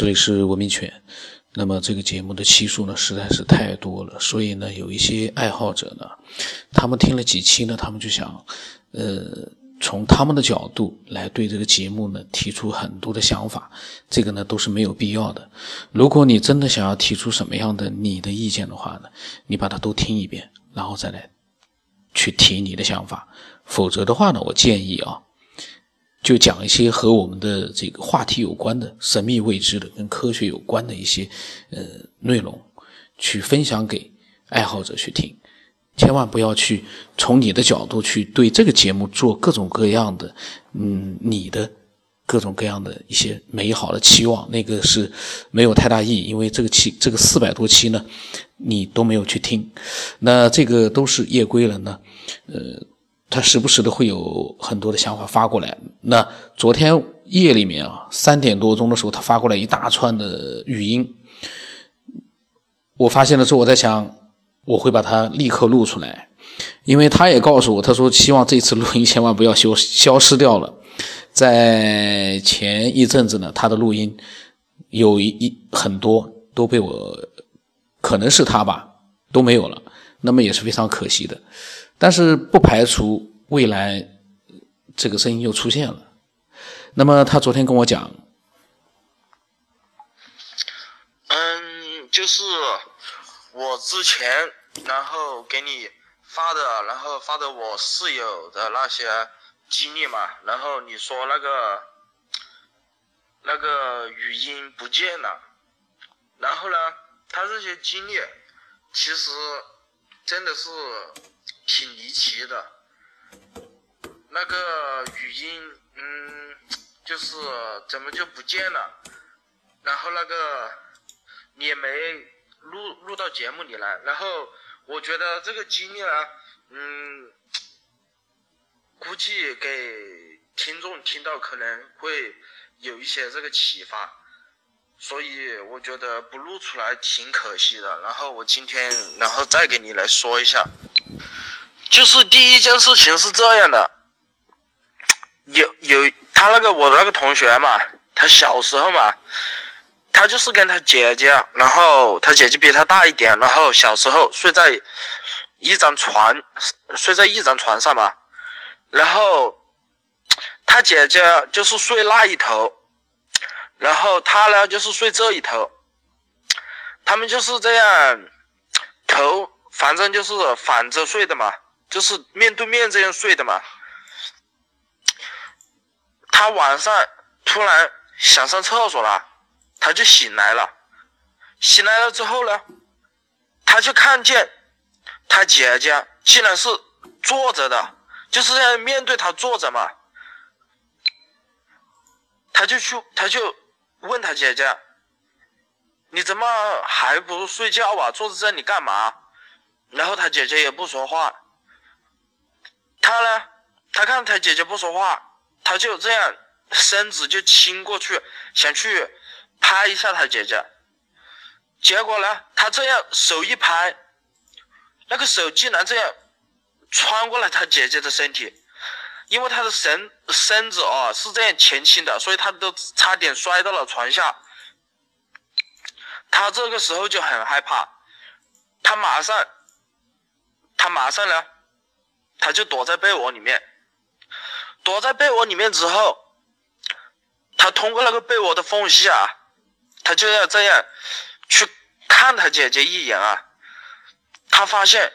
这里是文明犬。那么这个节目的期数呢实在是太多了，所以呢有一些爱好者呢，他们听了几期呢，他们就想，呃，从他们的角度来对这个节目呢提出很多的想法，这个呢都是没有必要的。如果你真的想要提出什么样的你的意见的话呢，你把它都听一遍，然后再来去提你的想法。否则的话呢，我建议啊。就讲一些和我们的这个话题有关的、神秘未知的、跟科学有关的一些呃内容，去分享给爱好者去听。千万不要去从你的角度去对这个节目做各种各样的嗯你的各种各样的一些美好的期望，那个是没有太大意义。因为这个期这个四百多期呢，你都没有去听，那这个都是夜归了呢，呃。他时不时的会有很多的想法发过来。那昨天夜里面啊，三点多钟的时候，他发过来一大串的语音。我发现了之后，我在想，我会把它立刻录出来，因为他也告诉我，他说希望这次录音千万不要消消失掉了。在前一阵子呢，他的录音有一一很多都被我，可能是他吧，都没有了，那么也是非常可惜的。但是不排除未来这个声音又出现了。那么他昨天跟我讲，嗯，就是我之前然后给你发的，然后发的我室友的那些经历嘛，然后你说那个那个语音不见了，然后呢，他这些经历其实真的是。挺离奇的，那个语音，嗯，就是怎么就不见了？然后那个也没录录到节目里来。然后我觉得这个经历呢，嗯，估计给听众听到可能会有一些这个启发，所以我觉得不录出来挺可惜的。然后我今天然后再给你来说一下。就是第一件事情是这样的，有有他那个我的那个同学嘛，他小时候嘛，他就是跟他姐姐，然后他姐姐比他大一点，然后小时候睡在一张床，睡在一张床上嘛，然后他姐姐就是睡那一头，后他呢就是睡这一头，他们就是这样，头反正就是反着睡的嘛。就是面对面这样睡的嘛。他晚上突然想上厕所了，他就醒来了。醒来了之后呢，他就看见他姐姐竟然是坐着的，就是这样面对他坐着嘛。他就去，他就问他姐姐：“你怎么还不睡觉啊？坐在这里干嘛？”然后他姐姐也不说话。他呢？他看他姐姐不说话，他就这样身子就亲过去，想去拍一下他姐姐。结果呢，他这样手一拍，那个手竟然这样穿过了他姐姐的身体，因为他的身身子哦是这样前倾的，所以他都差点摔到了床下。他这个时候就很害怕，他马上，他马上呢。他就躲在被窝里面，躲在被窝里面之后，他通过那个被窝的缝隙啊，他就要这样去看他姐姐一眼啊。他发现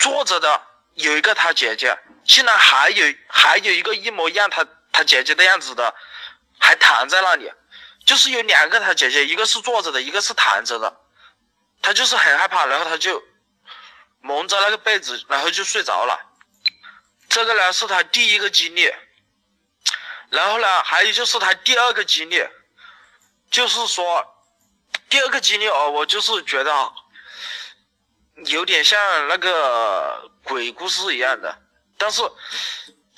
坐着的有一个他姐姐，竟然还有还有一个一模一样他他姐姐的样子的，还躺在那里，就是有两个他姐姐，一个是坐着的，一个是躺着的。他就是很害怕，然后他就。蒙着那个被子，然后就睡着了。这个呢是他第一个经历，然后呢还有就是他第二个经历，就是说第二个经历哦，我就是觉得有点像那个鬼故事一样的，但是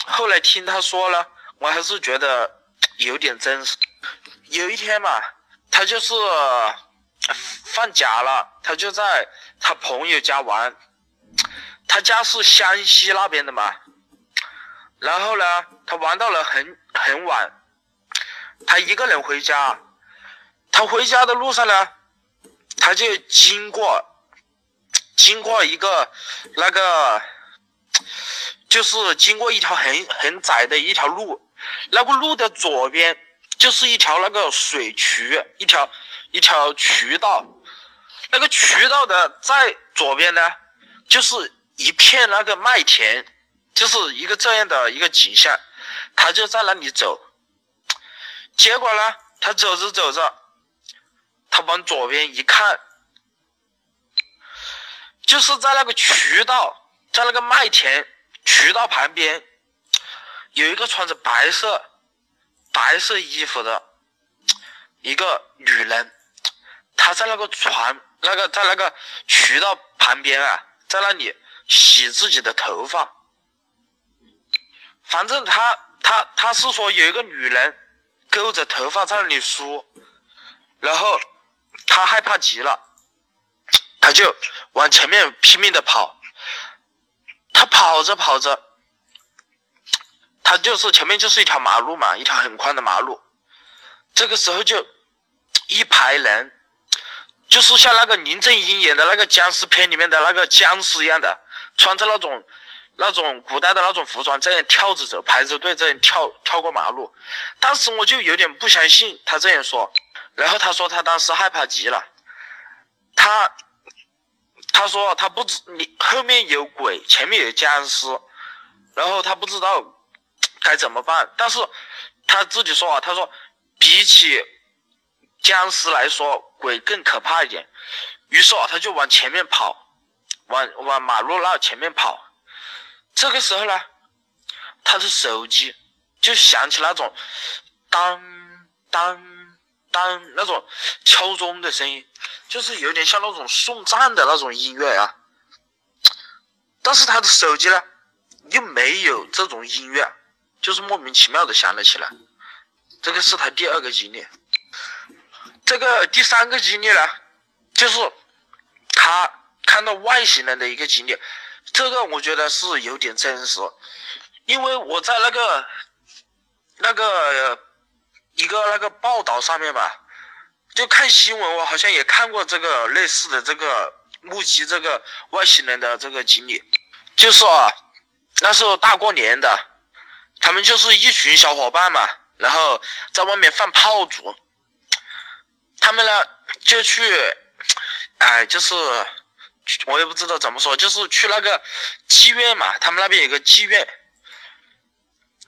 后来听他说了，我还是觉得有点真实。有一天嘛，他就是放假了，他就在他朋友家玩。他家是湘西那边的嘛，然后呢，他玩到了很很晚，他一个人回家，他回家的路上呢，他就经过，经过一个那个，就是经过一条很很窄的一条路，那个路的左边就是一条那个水渠，一条一条渠道，那个渠道的在左边呢，就是一片那个麦田，就是一个这样的一个景象，他就在那里走。结果呢，他走着走着，他往左边一看，就是在那个渠道，在那个麦田渠道旁边，有一个穿着白色白色衣服的一个女人，她在那个船那个在那个渠道旁边啊，在那里洗自己的头发。反正她、她、她是说有一个女人。勾着头发在那里梳，然后她害怕极了，他就往前面拼命的跑。他跑着跑着，他就是前面就是一条马路嘛，一条很宽的马路。这个时候就一排人，就是像那个林正英演的那个僵尸片里面的那个僵尸一样的，穿着那种。那种古代的那种服装，这样跳着走，排着队这样跳跳过马路。当时我就有点不相信他这样说，然后他说他当时害怕极了，他他说他不知你后面有鬼，前面有僵尸，然后他不知道 该怎么办。但是他自己说啊，他说比起僵尸来说，鬼更可怕一点。于是啊，他就往前面跑，往往马路那前面跑。这个时候呢，他的手机就响起那种当当当那种敲钟的声音，就是有点像那种送葬的那种音乐啊。但是他的手机呢，又没有这种音乐，就是莫名其妙的响了起来。这个是他第二个经历。这个第三个经历呢，就是他看到外星人的一个经历。这个我觉得是有点真实，因为我在那个那个一个那个报道上面吧，就看新闻，我好像也看过这个类似的这个目击这个外星人的这个经历，就是啊，那时候大过年的，他们就是一群小伙伴嘛，然后在外面放炮竹，他们呢就去，哎，就是。我也不知道怎么说，就是去那个妓院嘛，他们那边有个妓院，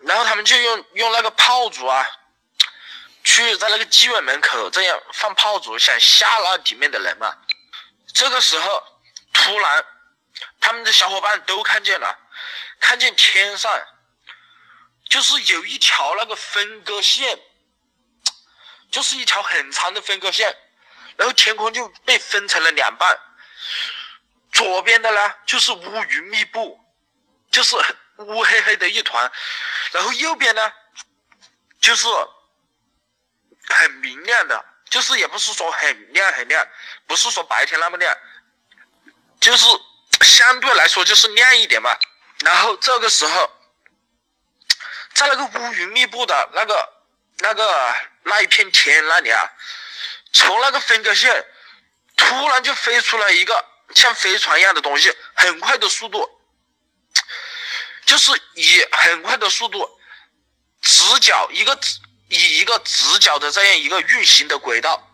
然后他们就用用那个炮竹啊，去在那个妓院门口这样放炮竹，想吓那里面的人嘛。这个时候，突然，他们的小伙伴都看见了，看见天上就是有一条那个分割线，就是一条很长的分割线，然后天空就被分成了两半。左边的呢，就是乌云密布，就是乌黑黑的一团，然后右边呢，就是很明亮的，就是也不是说很亮很亮，不是说白天那么亮，就是相对来说就是亮一点嘛。然后这个时候，在那个乌云密布的那个那个那一片天那里啊，从那个分割线突然就飞出来一个。像飞船一样的东西，很快的速度，就是以很快的速度，直角一个以一个直角的这样一个运行的轨道，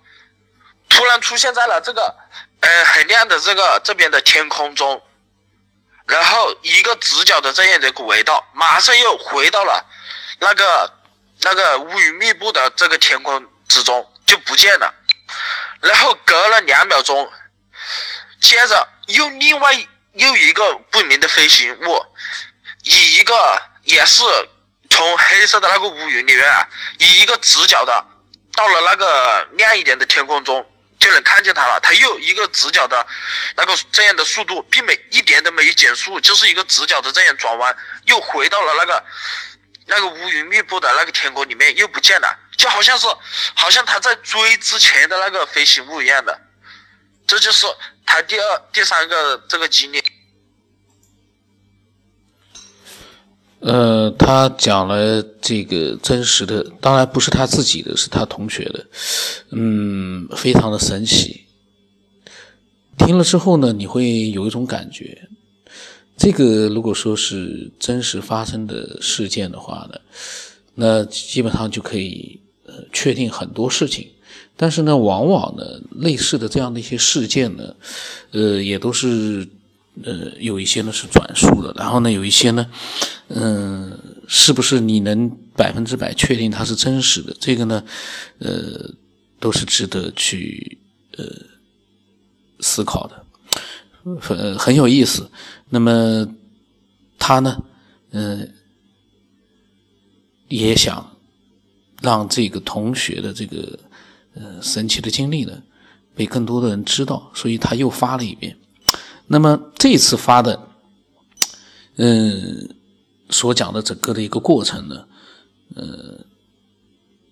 突然出现在了这个呃很亮的这个这边的天空中，然后一个直角的这样的轨道，马上又回到了那个那个乌云密布的这个天空之中就不见了，然后隔了两秒钟。接着又另外又一个不明的飞行物，以一个也是从黑色的那个乌云里面啊，以一个直角的到了那个亮一点的天空中，就能看见它了。它又一个直角的那个这样的速度，并没一点都没有减速，就是一个直角的这样转弯，又回到了那个那个乌云密布的那个天空里面，又不见了，就好像是好像它在追之前的那个飞行物一样的。这就是他第二、第三个这个经历。呃，他讲了这个真实的，当然不是他自己的，是他同学的，嗯，非常的神奇。听了之后呢，你会有一种感觉，这个如果说是真实发生的事件的话呢，那基本上就可以确定很多事情。但是呢，往往呢，类似的这样的一些事件呢，呃，也都是。呃，有一些呢是转述的，然后呢，有一些呢，嗯，是不是你能百分之百确定它是真实的？这个呢，呃，都是值得去呃思考的，很很有意思。那么他呢，嗯，也想让这个同学的这个呃神奇的经历呢，被更多的人知道，所以他又发了一遍。那么这次发的，嗯，所讲的整个的一个过程呢，呃，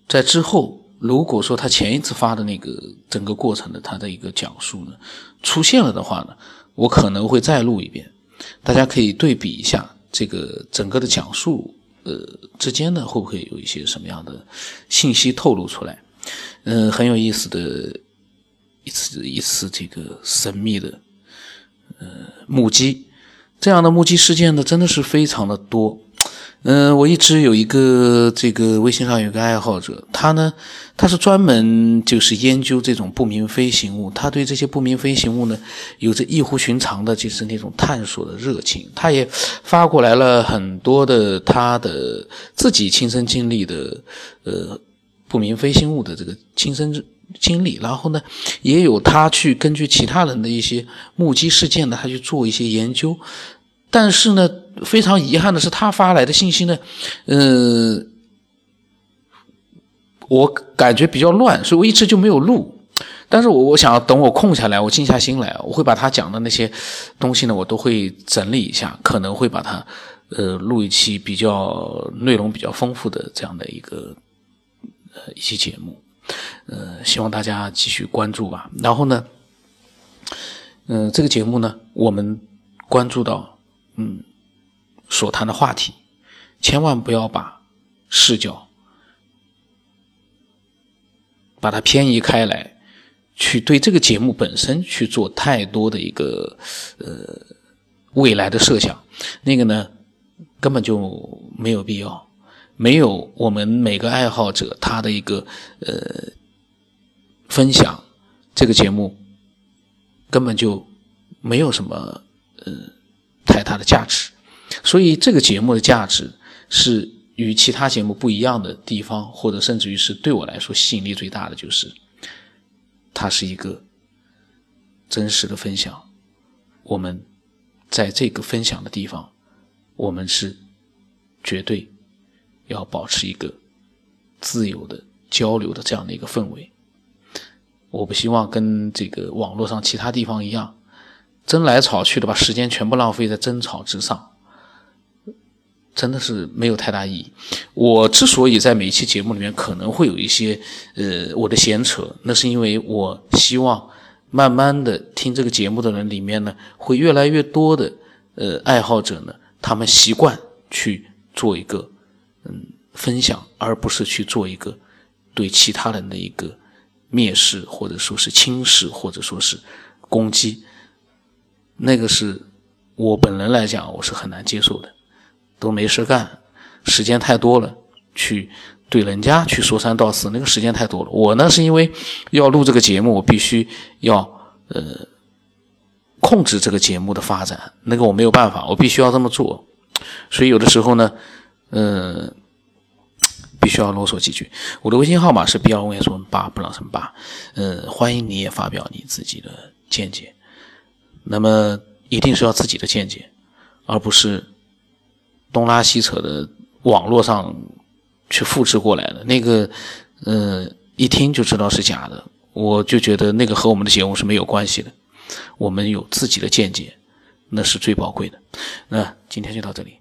在之后，如果说他前一次发的那个整个过程的他的一个讲述呢出现了的话呢，我可能会再录一遍，大家可以对比一下这个整个的讲述，呃，之间呢会不会有一些什么样的信息透露出来？嗯，很有意思的一次一次这个神秘的。呃，目击这样的目击事件呢，真的是非常的多。嗯，我一直有一个这个微信上有个爱好者，他呢，他是专门就是研究这种不明飞行物，他对这些不明飞行物呢，有着异乎寻常的，就是那种探索的热情。他也发过来了很多的他的自己亲身经历的，呃，不明飞行物的这个亲身。经历，然后呢，也有他去根据其他人的一些目击事件呢，他去做一些研究。但是呢，非常遗憾的是，他发来的信息呢，嗯，我感觉比较乱，所以我一直就没有录。但是我我想等我空下来，我静下心来，我会把他讲的那些东西呢，我都会整理一下，可能会把它呃录一期比较内容比较丰富的这样的一个呃一期节目。呃，希望大家继续关注吧。然后呢，嗯，这个节目呢，我们关注到，嗯，所谈的话题，千万不要把视角把它偏移开来，去对这个节目本身去做太多的一个呃未来的设想，那个呢，根本就没有必要。没有我们每个爱好者他的一个呃分享，这个节目根本就没有什么呃太大的价值，所以这个节目的价值是与其他节目不一样的地方，或者甚至于是对我来说吸引力最大的就是，它是一个真实的分享，我们在这个分享的地方，我们是绝对。要保持一个自由的交流的这样的一个氛围，我不希望跟这个网络上其他地方一样，争来吵去的，把时间全部浪费在争吵之上，真的是没有太大意义。我之所以在每一期节目里面可能会有一些呃我的闲扯，那是因为我希望慢慢的听这个节目的人里面呢，会越来越多的呃爱好者呢，他们习惯去做一个。嗯，分享，而不是去做一个对其他人的一个蔑视，或者说是轻视，或者说是攻击。那个是我本人来讲，我是很难接受的。都没事干，时间太多了，去对人家去说三道四，那个时间太多了。我呢，是因为要录这个节目，我必须要呃控制这个节目的发展，那个我没有办法，我必须要这么做。所以有的时候呢。嗯，必须要啰嗦几句。我的微信号码是 B 二五 S 八不让什么八。嗯，欢迎你也发表你自己的见解。那么一定是要自己的见解，而不是东拉西扯的网络上去复制过来的。那个，嗯，一听就知道是假的。我就觉得那个和我们的节目是没有关系的。我们有自己的见解，那是最宝贵的。那今天就到这里。